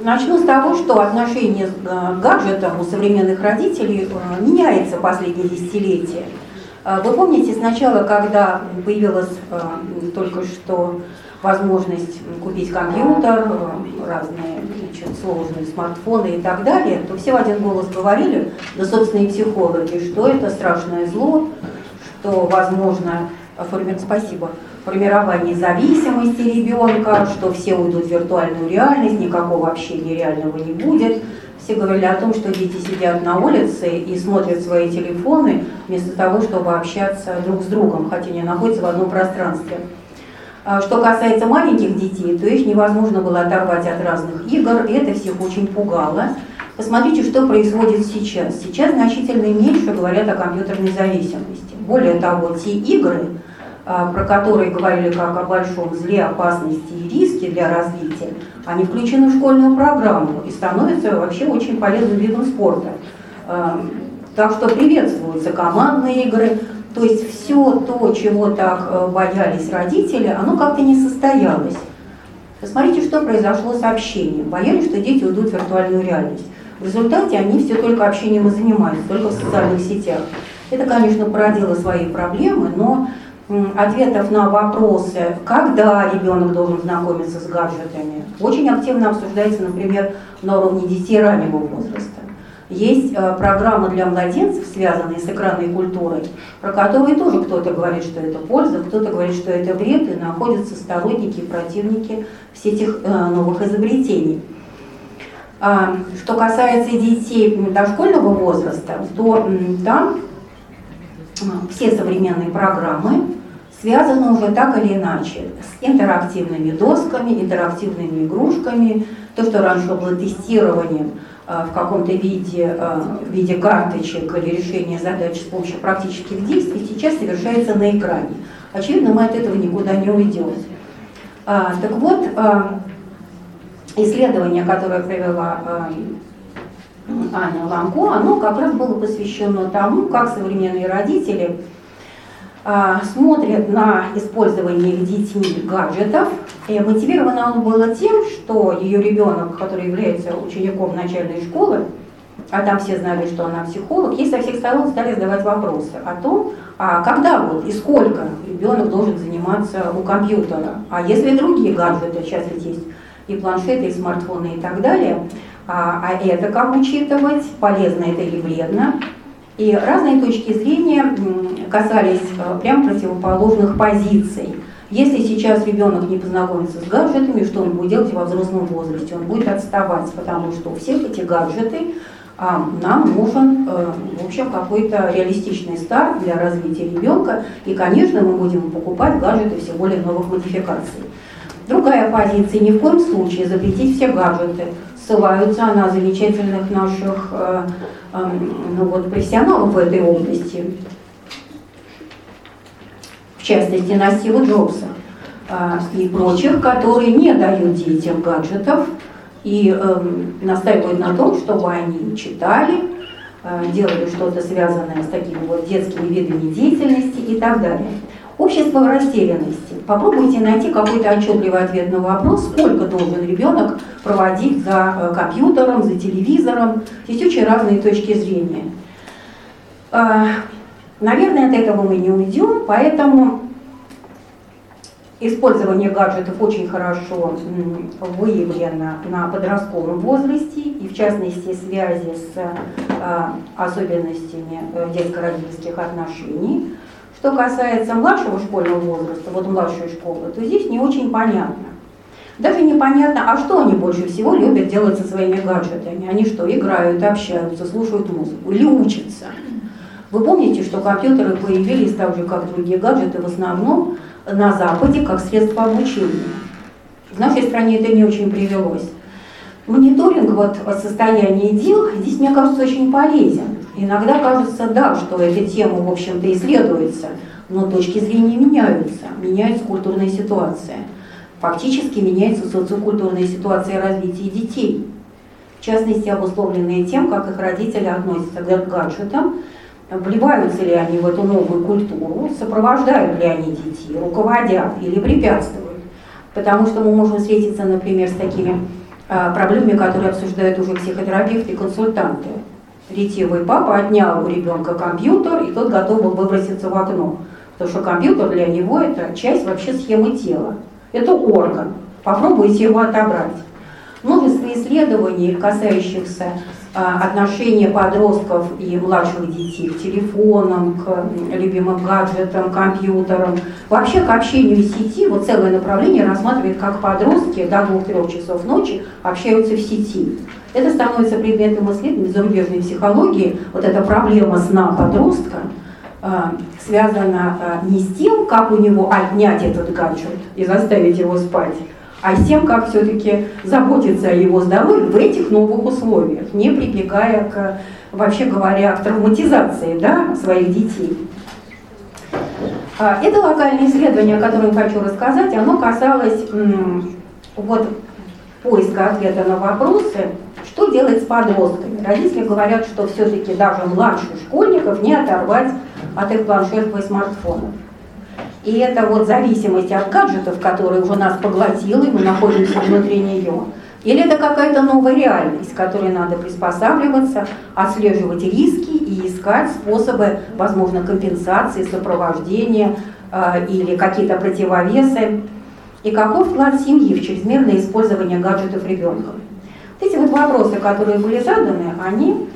начну с того, что отношение к гаджетам у современных родителей меняется последние десятилетия. Вы помните, сначала, когда появилась только что возможность купить компьютер, разные значит, сложные смартфоны и так далее, то все в один голос говорили, да собственные психологи, что это страшное зло, что возможно, форми... спасибо, формирование зависимости ребенка, что все уйдут в виртуальную реальность, никакого общения реального не будет. Все говорили о том, что дети сидят на улице и смотрят свои телефоны, вместо того, чтобы общаться друг с другом, хотя они находятся в одном пространстве. А что касается маленьких детей, то их невозможно было оторвать от разных игр, и это всех очень пугало. Посмотрите, что происходит сейчас. Сейчас значительно меньше говорят о компьютерной зависимости. Более того, те игры, про которые говорили как о большом зле, опасности и риске для развития, они включены в школьную программу и становятся вообще очень полезным видом спорта. А, так что приветствуются командные игры, то есть все то, чего так э, боялись родители, оно как-то не состоялось. Посмотрите, что произошло с общением. Боялись, что дети уйдут в виртуальную реальность. В результате они все только общением и занимались, только в социальных сетях. Это, конечно, породило свои проблемы, но ответов на вопросы, когда ребенок должен знакомиться с гаджетами, очень активно обсуждается, например, на уровне детей раннего возраста. Есть э, программа для младенцев, связанные с экранной культурой, про которые тоже кто-то говорит, что это польза, кто-то говорит, что это вред, и находятся сторонники и противники всех этих э, новых изобретений. А, что касается детей дошкольного возраста, то там все современные программы связаны уже так или иначе с интерактивными досками, интерактивными игрушками, то, что раньше было тестированием Э, в каком-то виде, э, в виде карточек или решения задач с помощью практических действий сейчас совершается на экране. Очевидно, мы от этого никуда не уйдем. А, так вот, э, исследование, которое провела Аня Ланко, оно как раз было посвящено тому, как современные родители а, смотрят на использование их детьми гаджетов. И мотивировано оно было тем, что ее ребенок, который является учеником начальной школы, а там все знали, что она психолог, ей со всех сторон стали задавать вопросы о том, а когда вот и сколько ребенок должен заниматься у компьютера, а если другие гаджеты, сейчас ведь есть и планшеты, и смартфоны и так далее, а, а это как учитывать, полезно это или вредно, и разные точки зрения касались э, прям противоположных позиций. Если сейчас ребенок не познакомится с гаджетами, что он будет делать во взрослом возрасте? Он будет отставать, потому что у всех эти гаджеты а, нам нужен, э, в общем, какой-то реалистичный старт для развития ребенка. И, конечно, мы будем покупать гаджеты все более новых модификаций. Другая позиция, ни в коем случае запретить все гаджеты. Ссылаются на замечательных наших э, ну, вот, профессионалов в этой области, в частности на Стива Джобса а, и прочих, которые не дают детям гаджетов и э, настаивают на том, чтобы они читали, э, делали что-то связанное с такими вот детскими видами деятельности и так далее. Общество в растерянности. Попробуйте найти какой-то отчетливый ответ на вопрос, сколько должен ребенок проводить за э, компьютером, за телевизором. Есть очень разные точки зрения. А, наверное, от этого мы не уйдем, поэтому использование гаджетов очень хорошо выявлено на подростковом возрасте и в частности связи с а, особенностями э, детско-родительских отношений. Что касается младшего школьного возраста, вот младшей школы, то здесь не очень понятно. Даже непонятно, а что они больше всего любят делать со своими гаджетами. Они что, играют, общаются, слушают музыку или учатся. Вы помните, что компьютеры появились так же, как другие гаджеты, в основном на Западе, как средство обучения. В нашей стране это не очень привелось. Мониторинг вот состояния дел здесь, мне кажется, очень полезен. Иногда кажется, да, что эта тема, в общем-то, исследуется, но точки зрения меняются, меняется культурная ситуация. Фактически меняется социокультурная ситуация развития детей. В частности, обусловленные тем, как их родители относятся к гаджетам, вливаются ли они в эту новую культуру, сопровождают ли они детей, руководят или препятствуют. Потому что мы можем встретиться, например, с такими проблеме, которую обсуждают уже психотерапевты и консультанты. Ретивый папа отнял у ребенка компьютер, и тот готов был выброситься в окно. Потому что компьютер для него это часть вообще схемы тела. Это орган. Попробуйте его отобрать. Множество исследований, касающихся а, отношения подростков и младших детей к телефонам, к любимым гаджетам, компьютерам, вообще к общению в сети, вот целое направление рассматривает, как подростки до 2-3 часов ночи общаются в сети. Это становится предметом исследований зарубежной психологии, вот эта проблема сна подростка, а, связана а, не с тем, как у него отнять этот гаджет и заставить его спать, а тем, как все-таки заботиться о его здоровье в этих новых условиях, не прибегая к, вообще говоря, к травматизации да, своих детей. А, это локальное исследование, о котором хочу рассказать, оно касалось вот, поиска ответа на вопросы, что делать с подростками. Родители говорят, что все-таки даже младших школьников не оторвать от их планшетов и смартфонов. И это вот зависимость от гаджетов, которая уже нас поглотила, и мы находимся внутри нее. Или это какая-то новая реальность, которой надо приспосабливаться, отслеживать риски и искать способы, возможно, компенсации, сопровождения э, или какие-то противовесы. И каков вклад семьи в чрезмерное использование гаджетов ребенком? Вот эти вот вопросы, которые были заданы, они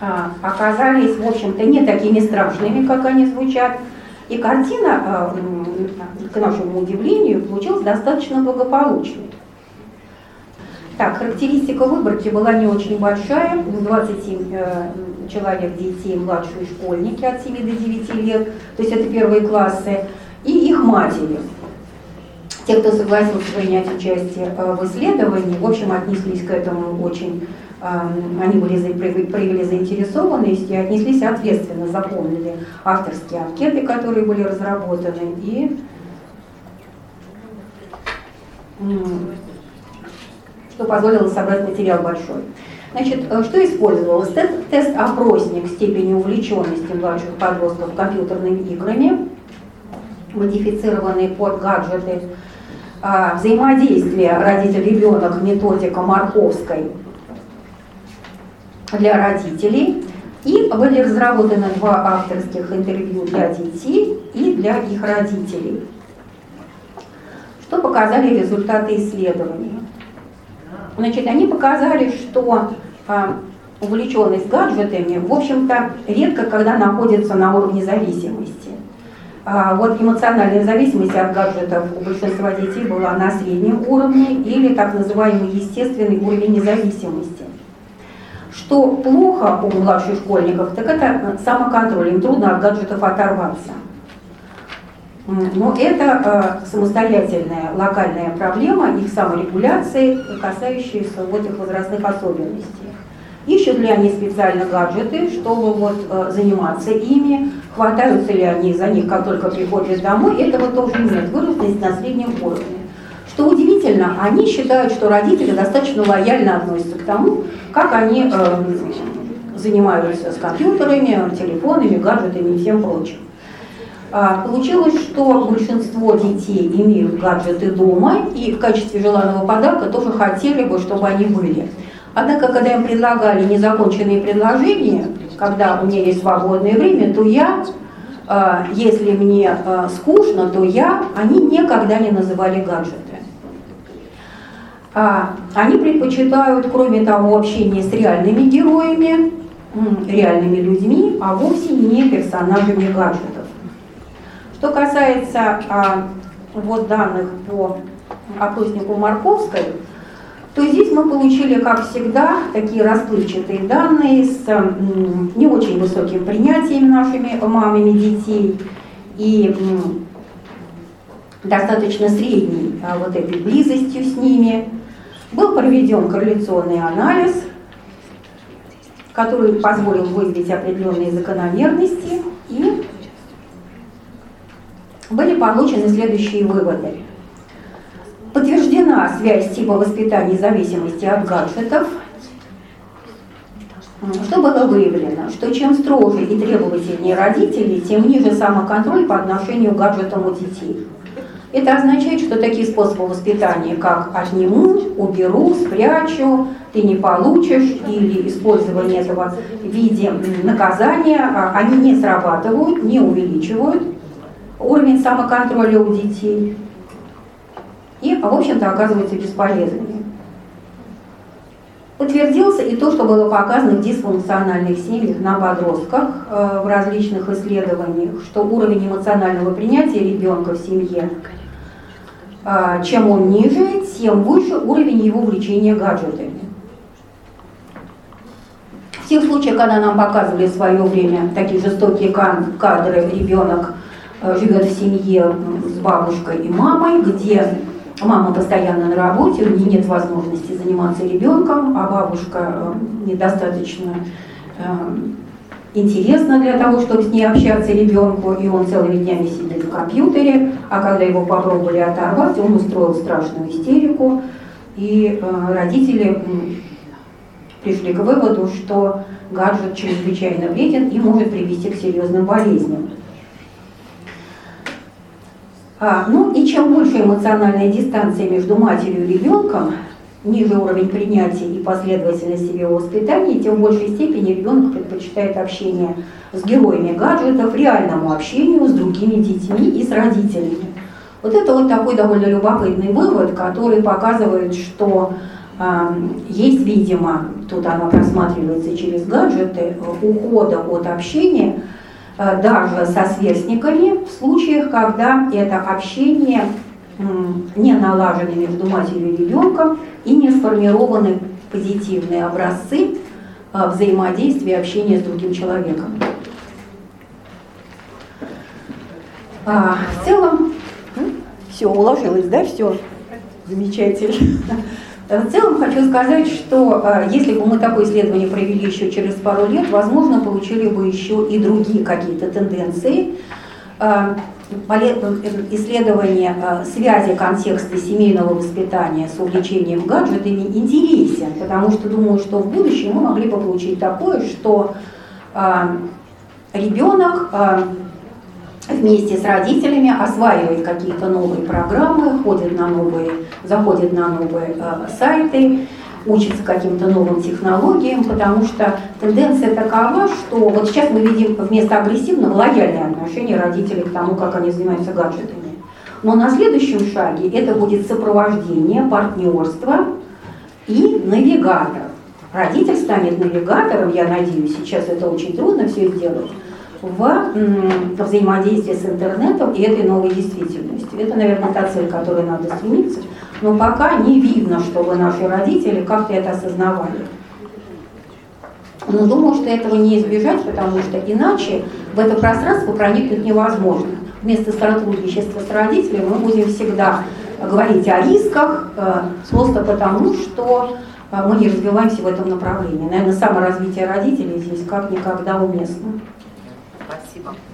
оказались, в общем-то, не такими страшными, как они звучат. И картина, а, к нашему удивлению, получилась достаточно благополучной. Так, характеристика выборки была не очень большая. 27 э, человек детей, младшие школьники от 7 до 9 лет, то есть это первые классы, и их матери. Те, кто согласился принять участие э, в исследовании, в общем, отнеслись к этому очень они были, проявили заинтересованность и отнеслись ответственно, заполнили авторские анкеты, которые были разработаны, и что позволило собрать материал большой. Значит, э, что использовалось? Тест-опросник степени увлеченности младших подростков компьютерными играми, модифицированные под гаджеты, взаимодействие родитель-ребенок, методика Марковской – для родителей. И были разработаны два авторских интервью для детей и для их родителей. Что показали результаты исследований? Значит, они показали, что а, увлеченность гаджетами, в общем-то, редко когда находится на уровне зависимости. А, вот эмоциональная зависимость от гаджетов у большинства детей была на среднем уровне или так называемый естественный уровень независимости. Что плохо у младших школьников, так это самоконтроль, им трудно от гаджетов оторваться. Но это э, самостоятельная локальная проблема их саморегуляции, касающаяся вот их возрастных особенностей. Ищут ли они специально гаджеты, чтобы вот, э, заниматься ими, хватаются ли они за них, как только приходят домой, этого тоже нет, вырослись на среднем уровне. Что удивительно, они считают, что родители достаточно лояльно относятся к тому, как они э, занимаются с компьютерами, телефонами, гаджетами и всем прочим. А, получилось, что большинство детей имеют гаджеты дома и в качестве желанного подарка тоже хотели бы, чтобы они были. Однако, когда им предлагали незаконченные предложения, когда у меня есть свободное время, то я, э, если мне э, скучно, то я, они никогда не называли гаджеты. А, они предпочитают, кроме того, общение с реальными героями, реальными людьми, а вовсе не персонажами гаджетов. Что касается а, вот данных по опроснику Марковской, то здесь мы получили, как всегда, такие расплывчатые данные с не очень высоким принятием нашими мамами детей и достаточно средней а, вот этой близостью с ними. Был проведен корреляционный анализ, который позволил выявить определенные закономерности и были получены следующие выводы. Подтверждена связь типа воспитания зависимости от гаджетов. Что было выявлено? Что чем строже и требовательнее родители, тем ниже самоконтроль по отношению к гаджетам у детей. Это означает, что такие способы воспитания, как отниму, уберу, спрячу, ты не получишь, или использование этого в виде наказания, а, они не срабатывают, не увеличивают уровень самоконтроля у детей и, в общем-то, оказываются бесполезными. Подтвердился и то, что было показано в дисфункциональных семьях на подростках э, в различных исследованиях, что уровень эмоционального принятия ребенка в семье а, чем он ниже, тем выше уровень его влечения гаджетами. В тех случаях, когда нам показывали в свое время такие жестокие кадры, ребенок э, живет в семье с бабушкой и мамой, где мама постоянно на работе, у нее нет возможности заниматься ребенком, а бабушка э, недостаточно э, интересно для того, чтобы с ней общаться ребенку, и он целыми днями сидит в компьютере, а когда его попробовали оторвать, он устроил страшную истерику, и э, родители пришли к выводу, что гаджет чрезвычайно вреден и может привести к серьезным болезням. А, ну и чем больше эмоциональная дистанция между матерью и ребенком, ниже уровень принятия и последовательности его воспитания, тем в большей степени ребенок предпочитает общение с героями гаджетов, реальному общению с другими детьми и с родителями. Вот это вот такой довольно любопытный вывод, который показывает, что э, есть, видимо, тут она просматривается через гаджеты, ухода от общения даже со сверстниками в случаях, когда это общение не налажены между матерью и ребенком и не сформированы позитивные образцы а, взаимодействия, общения с другим человеком. А, в целом, все, уложилось, да, все? Замечательно. В целом хочу сказать, что а, если бы мы такое исследование провели еще через пару лет, возможно, получили бы еще и другие какие-то тенденции, исследование э, связи контекста семейного воспитания с увлечением гаджетами интересен, потому что думаю, что в будущем мы могли бы получить такое, что э, ребенок э, вместе с родителями осваивает какие-то новые программы, ходит на новые, заходит на новые сайты, учится каким-то новым технологиям, потому что тенденция такова, что вот сейчас мы видим вместо агрессивного лояльное отношение родителей к тому, как они занимаются гаджетами. Но на следующем шаге это будет сопровождение, партнерство и навигатор. Родитель станет навигатором, я надеюсь, сейчас это очень трудно все сделать, в взаимодействии с интернетом и этой новой действительностью. Это, наверное, та цель, к которой надо стремиться но пока не видно, чтобы наши родители как-то это осознавали. Но думаю, что этого не избежать, потому что иначе в это пространство проникнуть невозможно. Вместо сотрудничества с родителями мы будем всегда говорить о рисках, э, просто потому, что э, мы не развиваемся в этом направлении. Наверное, саморазвитие родителей здесь как никогда уместно. Спасибо.